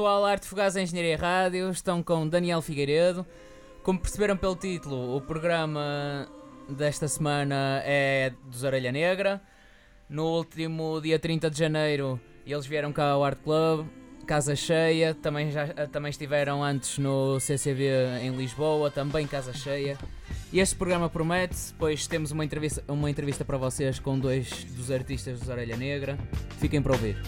pessoal? Arte Fugaz Engenharia Rádio, estão com Daniel Figueiredo. Como perceberam pelo título, o programa desta semana é dos Orelha Negra. No último dia 30 de janeiro eles vieram cá ao Art Club, casa cheia, também, já, também estiveram antes no CCB em Lisboa, também casa cheia. E este programa promete, pois temos uma entrevista, uma entrevista para vocês com dois dos artistas dos Orelha Negra. Fiquem para ouvir.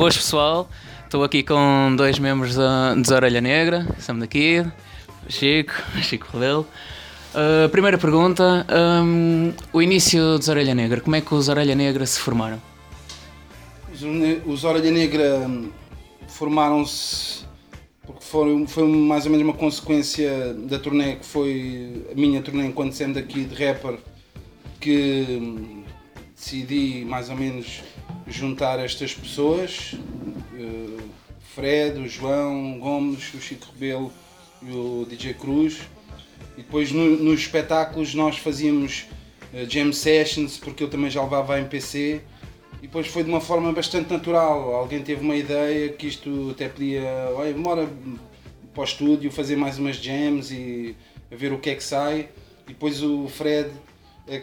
Boas pessoal, estou aqui com dois membros da, dos Orelha Negra, estamos aqui, Chico, Chico Rebelo. Uh, primeira pergunta, um, o início dos Orelha Negra, como é que os Orelha Negra se formaram? Os, os Orelha Negra formaram-se porque foi, foi mais ou menos uma consequência da turnê que foi a minha turnê enquanto sendo aqui de rapper que decidi mais ou menos juntar estas pessoas, uh, Fred, o João Gomes, o Chico Rebelo e o DJ Cruz. E depois no, nos espetáculos nós fazíamos uh, jam sessions, porque eu também já levava a MPC. E depois foi de uma forma bastante natural. Alguém teve uma ideia que isto até podia, olha, bora para o estúdio fazer mais umas jams e a ver o que é que sai. E depois o Fred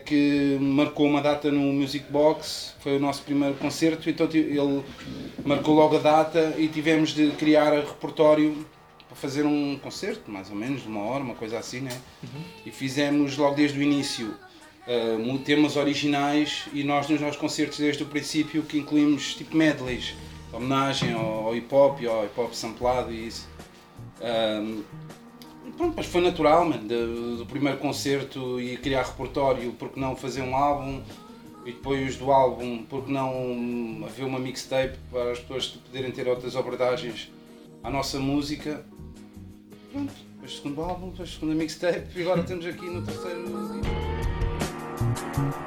que marcou uma data no Music Box, foi o nosso primeiro concerto, então ele marcou logo a data e tivemos de criar repertório para fazer um concerto, mais ou menos, de uma hora, uma coisa assim, né? Uhum. E fizemos logo desde o início uh, temas originais e nós nos nossos concertos desde o princípio que incluímos tipo medleys, homenagem ao, ao hip hop, ao hip hop samplado e isso. Uh, Pronto, mas foi natural, man, do, do primeiro concerto e criar repertório, porque não fazer um álbum e depois do álbum, porque não haver uma mixtape para as pessoas poderem ter outras abordagens à nossa música. Pronto, depois segundo álbum, depois segunda mixtape e agora estamos aqui no terceiro. uh,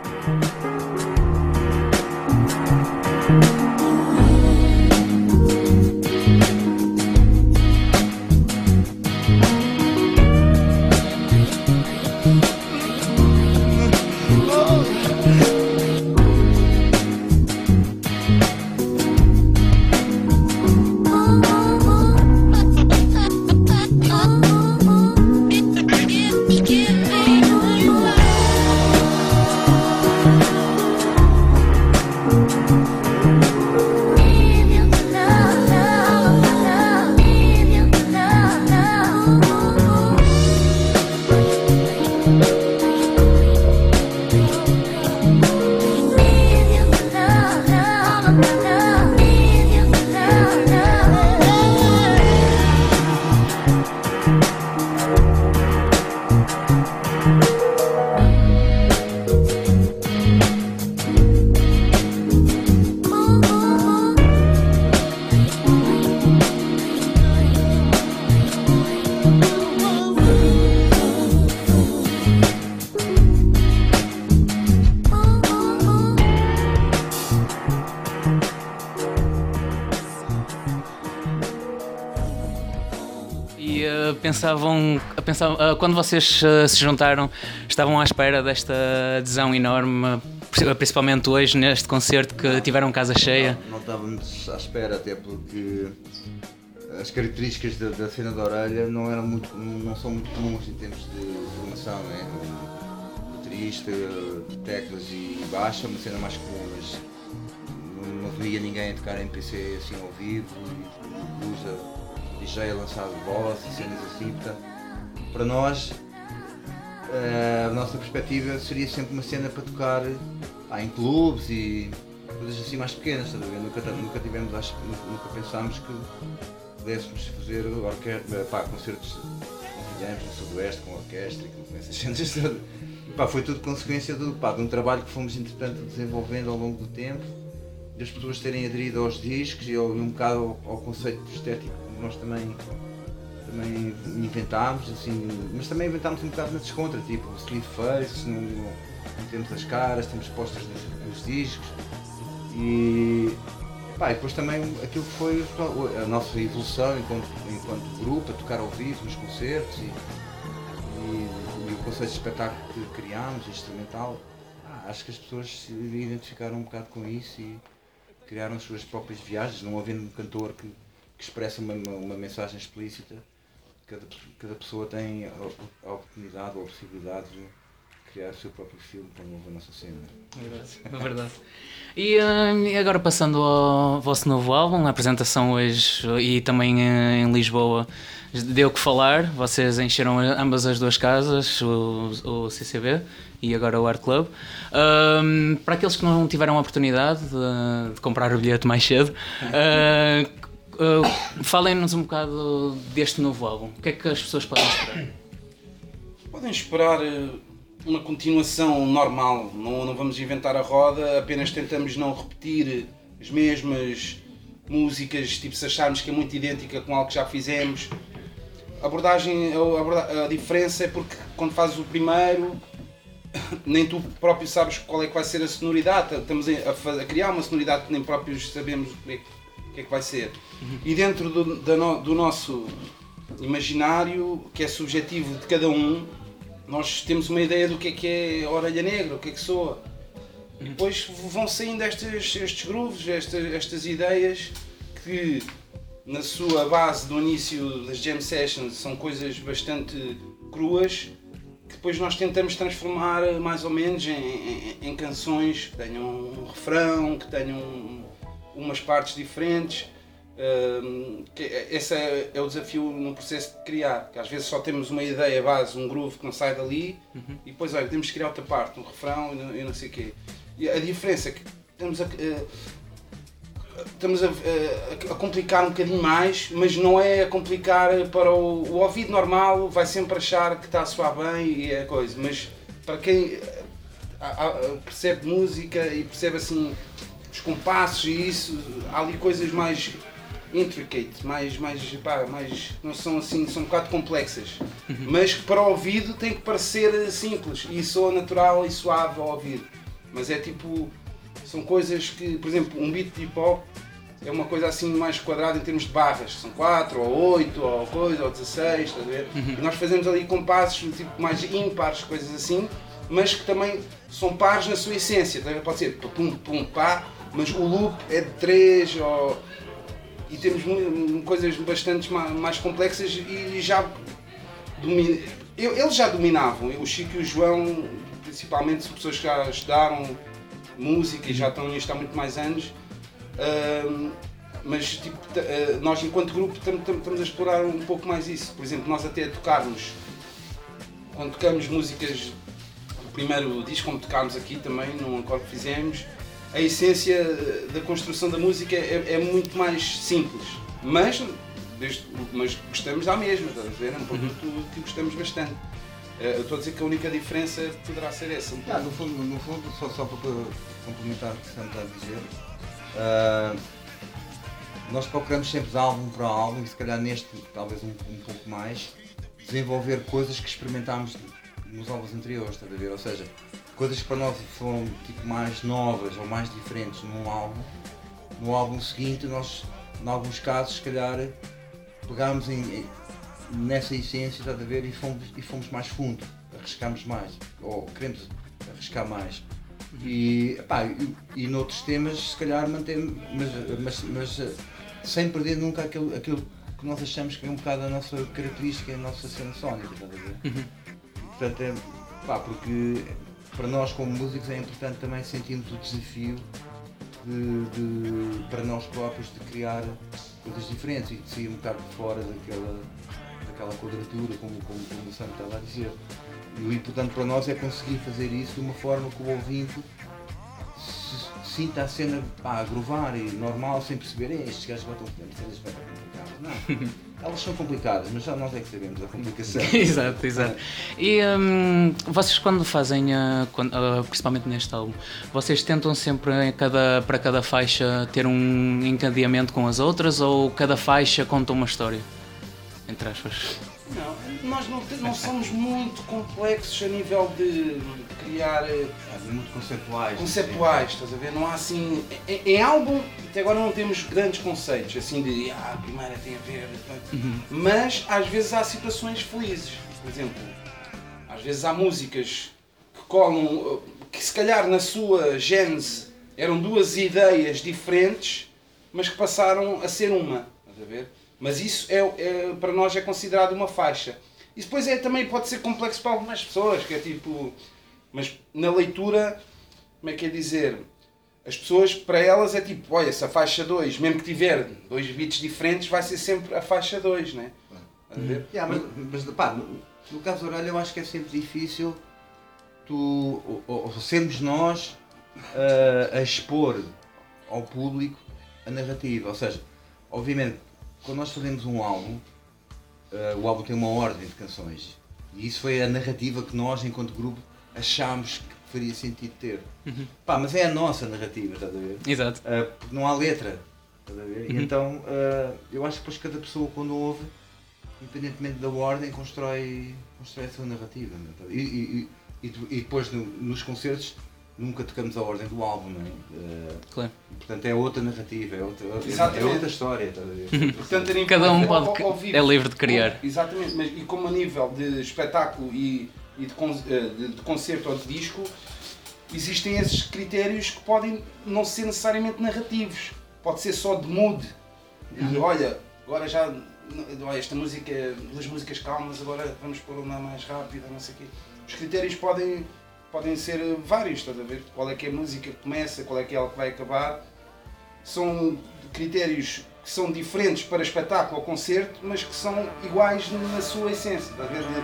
pensavam, pensavam uh, quando vocês se juntaram, estavam à espera desta adesão enorme, principalmente hoje neste concerto que tiveram casa cheia? Não, não estávamos à espera, até porque as características da, da, cena da orelha não, eram muito, não são muito comuns em termos de formação, né? baterista, teclas e baixa, uma cena mais comum, mas não, não via ninguém a tocar MPC assim ao vivo, e usa DJ a lançar voz e cenas assim, portanto, para nós eh, a nossa perspectiva seria sempre uma cena para tocar em clubes e coisas assim mais pequenas, nunca, nunca tivemos, acho, nunca pensámos que pudéssemos fazer orquestra, pá, concertos convidamos no Sudoeste com orquestra e com essas cenas. Pá, foi tudo consequência do, pá, de um trabalho que fomos entretanto desenvolvendo ao longo do tempo, das pessoas terem aderido aos discos e, um bocado ao, ao, conceito estético nós também, também inventámos, assim, mas também inventámos um bocado na descontra, tipo sleeve face, não, não temos as caras, temos postas nos, nos discos e e depois também aquilo que foi a nossa evolução enquanto, enquanto grupo, a tocar ao vivo nos concertos e, e, e o conceito de espetáculo que criámos, instrumental. Ah, acho que as pessoas se identificaram um bocado com isso e criaram as suas próprias viagens, não havendo um cantor que, que expressa uma, uma, mensagem explícita. Cada, cada pessoa tem a, a oportunidade ou a possibilidade de criar o seu próprio filme para a nossa cena. É verdade. É verdade. E uh, agora passando ao vosso novo álbum, a apresentação hoje e também em Lisboa deu que falar, vocês encheram ambas as duas casas, o, o CCB e agora o Art Club. Uh, para aqueles que não tiveram a oportunidade de, de comprar o bilhete mais cedo, uh, falem-nos um bocado deste novo álbum. O que é que as pessoas podem esperar? Podem esperar uma continuação normal, não, não vamos inventar a roda, apenas tentamos não repetir as mesmas músicas, tipo se acharmos que é muito idêntica com algo que já fizemos. A abordagem, a, a diferença é porque quando fazes o primeiro, nem tu próprio sabes qual é que vai ser a sonoridade, estamos a, a criar uma sonoridade que nem próprios sabemos o que é, que, é que vai ser. E dentro do, do nosso imaginário, que é subjetivo de cada um, nós temos uma ideia do que é que é orelha negra, o que é que soa. E depois vão saindo estes, estes grooves, estas, estas ideias que na sua base do início das jam sessions são coisas bastante cruas que depois nós tentamos transformar mais ou menos em, em, em canções que tenham um refrão, que tenham umas partes diferentes esse é, é, o desafio no processo de criar, que às vezes só temos uma ideia base, um groove que não sai dali uhum. e depois olha, temos que criar outra parte, um refrão e não, e não sei o quê. E a diferença é que estamos a, uh, estamos a, a, a, complicar um bocadinho mais, mas não é a complicar para o, o ouvido normal, vai sempre achar que está a soar bem e é coisa, mas para quem percebe música e percebe assim os compassos e isso, há ali coisas mais intricate, mais, mais, pá, mais, não são assim, são um bocado complexas, uhum. mas que para o ouvido tem que parecer simples e soa natural e suave ao ouvir. Mas é tipo, são coisas que, por exemplo, um beat de hip hop é uma coisa assim mais quadrada em termos de barras, são 4 ou 8 ou coisa, ou 16, estás a ver? Uhum. E nós fazemos ali compassos tipo mais ímpares, coisas assim, mas que também são pares na sua essência, tá pode ser pum pum pá, mas o loop é de 3 ou e temos coisas bastante mais complexas e já domin... eles já dominavam, o Chico e o João, principalmente pessoas que já estudaram música e já estão nisto há muito mais anos, uh, mas tipo, uh, nós enquanto grupo estamos a explorar um pouco mais isso. Por exemplo, nós até tocarmos, quando tocamos músicas, o primeiro disco como tocámos aqui também, num acorde que fizemos, a essência da construção da música é, é muito mais simples, mas, desde, mas gostamos da mesma, estás a ver? É um produto uhum. que gostamos bastante. Eh, eu estou a dizer que a única diferença poderá ser essa. Um ah, no, fundo, no fundo, só, só para complementar o que estamos a dizer, uh, nós procuramos sempre de álbum para álbum, e se calhar neste, talvez um, um pouco mais, desenvolver coisas que experimentámos nos álbuns anteriores, estás a ver? Ou seja, coisas que para nós foram tipo, mais novas ou mais diferentes num álbum, no álbum seguinte nós, em alguns casos, se calhar, pegámos em, nessa essência, estás a ver, e fomos, e fomos mais fundo, arriscámos mais, ou queremos arriscar mais. E, epá, e, e noutros temas, se calhar, mantemos, mas, mas, mas sem perder nunca aquilo, aquilo que nós achamos que é um bocado a nossa característica, a nossa cena sónica, estás a ver? Portanto, é, pá, porque para nós como músicos é importante também sentirmos o desafio de, de- para nós próprios de criar coisas diferentes e de sair um bocado de fora daquela, daquela quadratura, como, como, como o Sam estava a dizer. E o importante para nós é conseguir fazer isso de uma forma que o ouvinte sinta a cena pá, a e normal, sem perceber, "Ei, estes gajos botam cenas bem complicadas. Não, elas são complicadas, mas já nós é que sabemos a complicação. exato, exato. E hum, vocês quando fazem, ah, quando- ah, principalmente neste álbum, vocês tentam sempre em cada, para cada faixa ter um encadeamento com as outras ou cada faixa conta uma história? Entre aspas. Não, nós não, não somos muito complexos a nível de criar eh, muito conceptuais. conceptuais, estás a ver? Não há assim. Em, em álbum, até agora não temos grandes conceitos, assim de ah, a primeira tem a ver. Mas às vezes há situações felizes. Por exemplo, às vezes há músicas que colam, eh, que se calhar na sua gênese eram duas ideias diferentes, mas que passaram a ser uma. Estás a ver? Mas isso é, é- para nós é considerado uma faixa. Isso depois é, também pode ser complexo para algumas pessoas, que é tipo. Mas na leitura, como é que é dizer? As pessoas, para elas, é tipo, olha, se a faixa 2, mesmo que tiver dois beats diferentes, vai ser sempre a faixa 2, né? Ver? Yeah, mas, mas pá, no, no caso da orelha eu acho que é sempre difícil tu, ou, ou- sermos nós ah, a expor ao público a narrativa. Ou seja, obviamente, quando nós fazemos um álbum, o álbum tem uma ordem de canções. E isso foi a narrativa que nós, enquanto grupo, achámos que faria sentido ter. Pá, mas é a nossa narrativa, estás a ver? Exato. Uh, porque não há letra. estás a ver? E então uh, eu acho que depois cada pessoa quando ouve, independentemente da ordem, constrói, constrói a sua narrativa. é? E, e- e- e depois no- nos concertos nunca tocamos a ordem do álbum, não é? Uh, Claro. portanto é outra narrativa, é outra, é Exatamente. outra história. Ver? Portanto, a nível- Cada um ao- ao- pode, ao vivo. é livre de criar. Exatamente, mas e como a nível de espetáculo e, e de, con- eh, de- de concerto ou de disco, existem esses critérios que podem não ser necessariamente narrativos. Pode ser só de mood. De, olha, agora já. Olha, esta música, duas músicas calmas, agora vamos pôr uma mais rápida, não sei o quê. Os critérios podem, podem ser vários, estás a ver? Qual é que é a música que começa, qual é que é ela que vai acabar. São critérios que são diferentes para espetáculo ou concerto, mas que são iguais na sua essência, estás a ver? De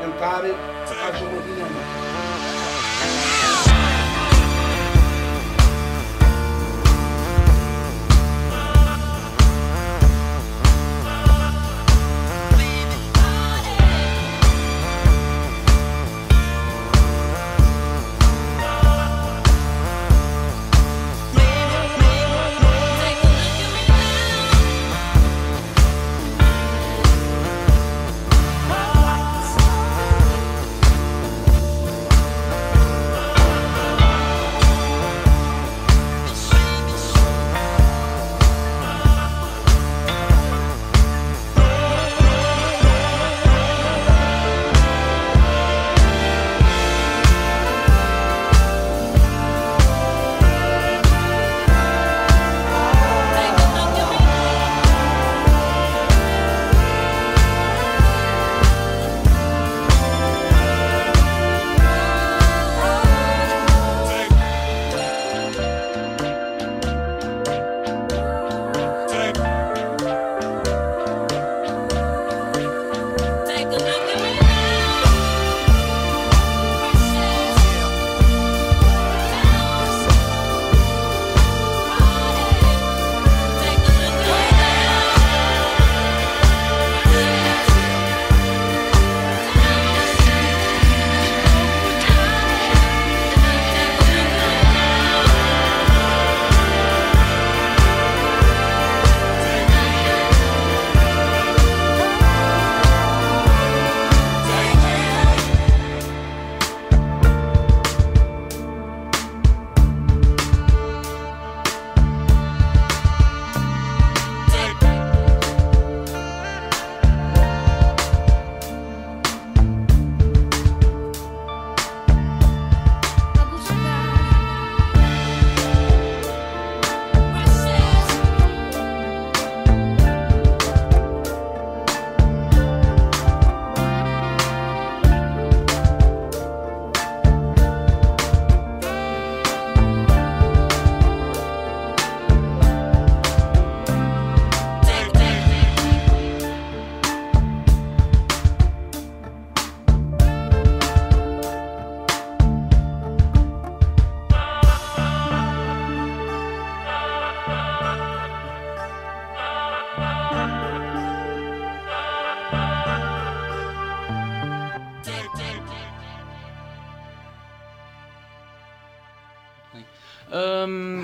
tentar haja uma dinâmica.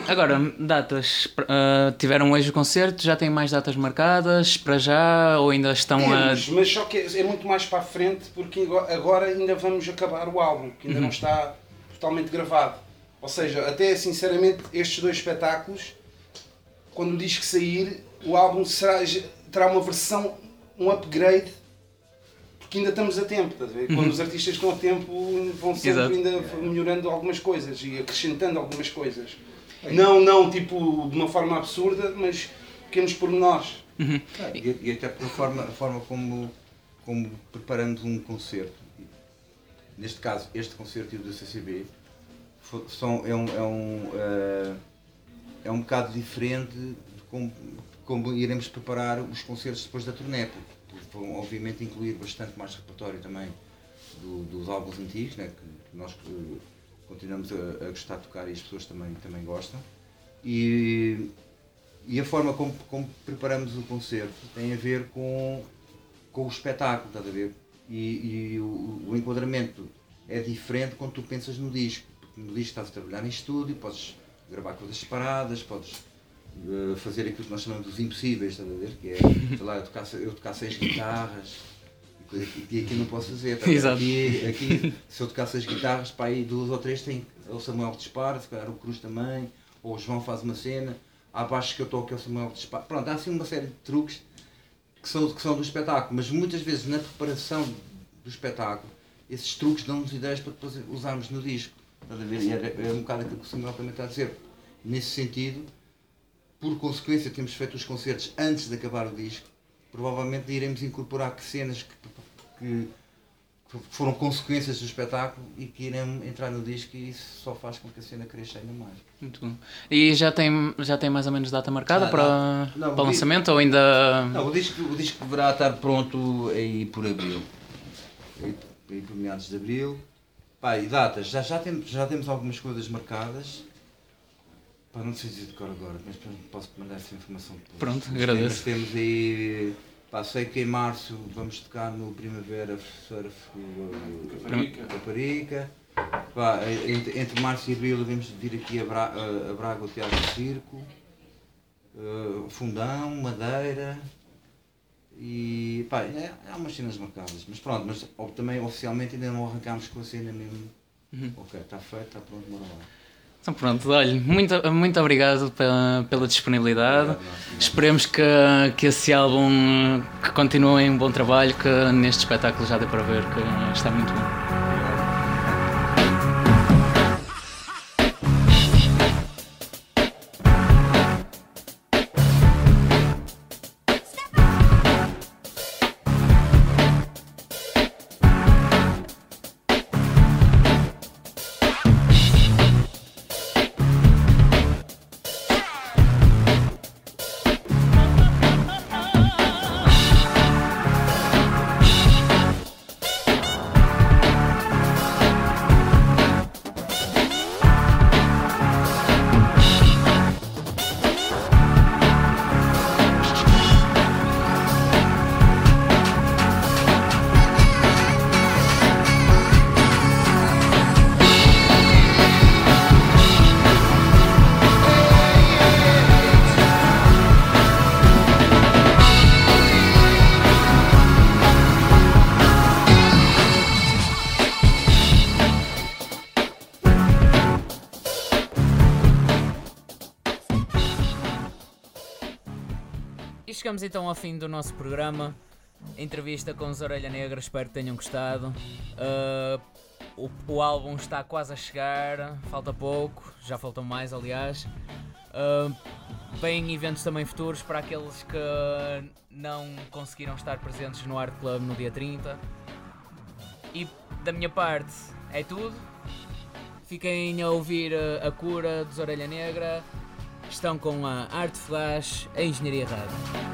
Agora, datas. uh, tiveram hoje o concerto, já têm mais datas marcadas para já ou ainda estão Temos, a. mas só que é é muito mais para a frente porque ago- agora ainda vamos acabar o álbum, que ainda não está totalmente gravado. Ou seja, até sinceramente estes dois espetáculos, quando o disco sair, o álbum será, terá uma versão, um upgrade, porque ainda estamos a tempo, estás a ver? Quando os artistas estão a tempo vão sempre Exato. ainda melhorando algumas coisas e acrescentando algumas coisas. Não, não tipo de uma forma absurda, mas pequenos pormenores. Ah, E, e até pela forma, a forma como, como preparamos um concerto, neste caso este concerto e o do CCB, são, é, um, é, um, eh, é um bocado diferente de como, como iremos preparar os concertos depois da turnê, porque vão obviamente incluir bastante mais repertório também do- dos álbuns antigos, né, que nós eh, continuamos a, a gostar de tocar e as pessoas também, também gostam. E, e a forma como, como preparamos o concerto tem a ver com, com o espetáculo, estás a ver? E, e o, o enquadramento é diferente quando tu pensas no disco. Porque no disco estás a trabalhar em estúdio, podes gravar coisas separadas, podes eh, fazer aquilo que nós chamamos dos impossíveis, estás a ver? Que é, sei lá, eu tocar, eu tocar seis guitarras, e que aqui não posso fazer. ver? Exato. Aqui, aqui, se eu tocar seis guitarras, para aí duas ou três tem o Samuel dispara, se calhar o Cruz também, ou o João faz uma cena, há baixo que eu toco é o Samuel dispara. Pronto, há assim uma série de truques que são, que são do espetáculo, mas muitas vezes na preparação do espetáculo, esses truques dão-nos ideias para depois usarmos no disco. Estás a ver? E é, é um bocado aquilo que o Samuel também está a dizer. Nesse sentido, por consequência, temos feito os concertos antes de acabar o disco, provavelmente iremos incorporar que cenas que, que- foram consequências do espetáculo e que irão entrar no disco e isso só faz com que a cena cresça ainda mais. Muito bom. E já tem, já tem mais ou menos data marcada Ah, para, não. Não, para o lançamento ou ainda. Não, o disco, o disco deverá estar pronto aí por abril. Aí, aí por meados de abril. Pá, e datas, já, já, temos, já temos algumas coisas marcadas. Pá, não sei dizer de cor agora, mas posso mandar essa informação depois. Pronto, Mas agradeço. Temos, temos aí. Pá, sei que em março vamos tocar no Primavera Surf Caparica. Caparica. Pá, entre, entre março e abril vamos vir aqui a, Bra a- Braga o Teatro Circo. Uh, Fundão, Madeira e pá, é, há umas cenas marcadas, mas pronto, mas também oficialmente ainda não arrancámos com a cena mesmo. Ok, está feito, está pronto, bora lá. Então pronto, olha, muito, muito obrigado pela, pela disponibilidade. Obrigado. Esperemos que, que esse álbum que continue um bom trabalho, que neste espetáculo já dê para ver que está muito bom. Chegamos então ao fim do nosso programa. Entrevista com os Orelha Negra, espero que tenham gostado. Ah, o, o álbum está quase a chegar, falta pouco, já faltam mais, aliás. Ah, vêm eventos também futuros para aqueles que não conseguiram estar presentes no Art Club no dia 30. E da minha parte é tudo. Fiquem a ouvir ah, a cura dos Orelha Negra. Estão com a Arte Flash, a Engenharia Rádio.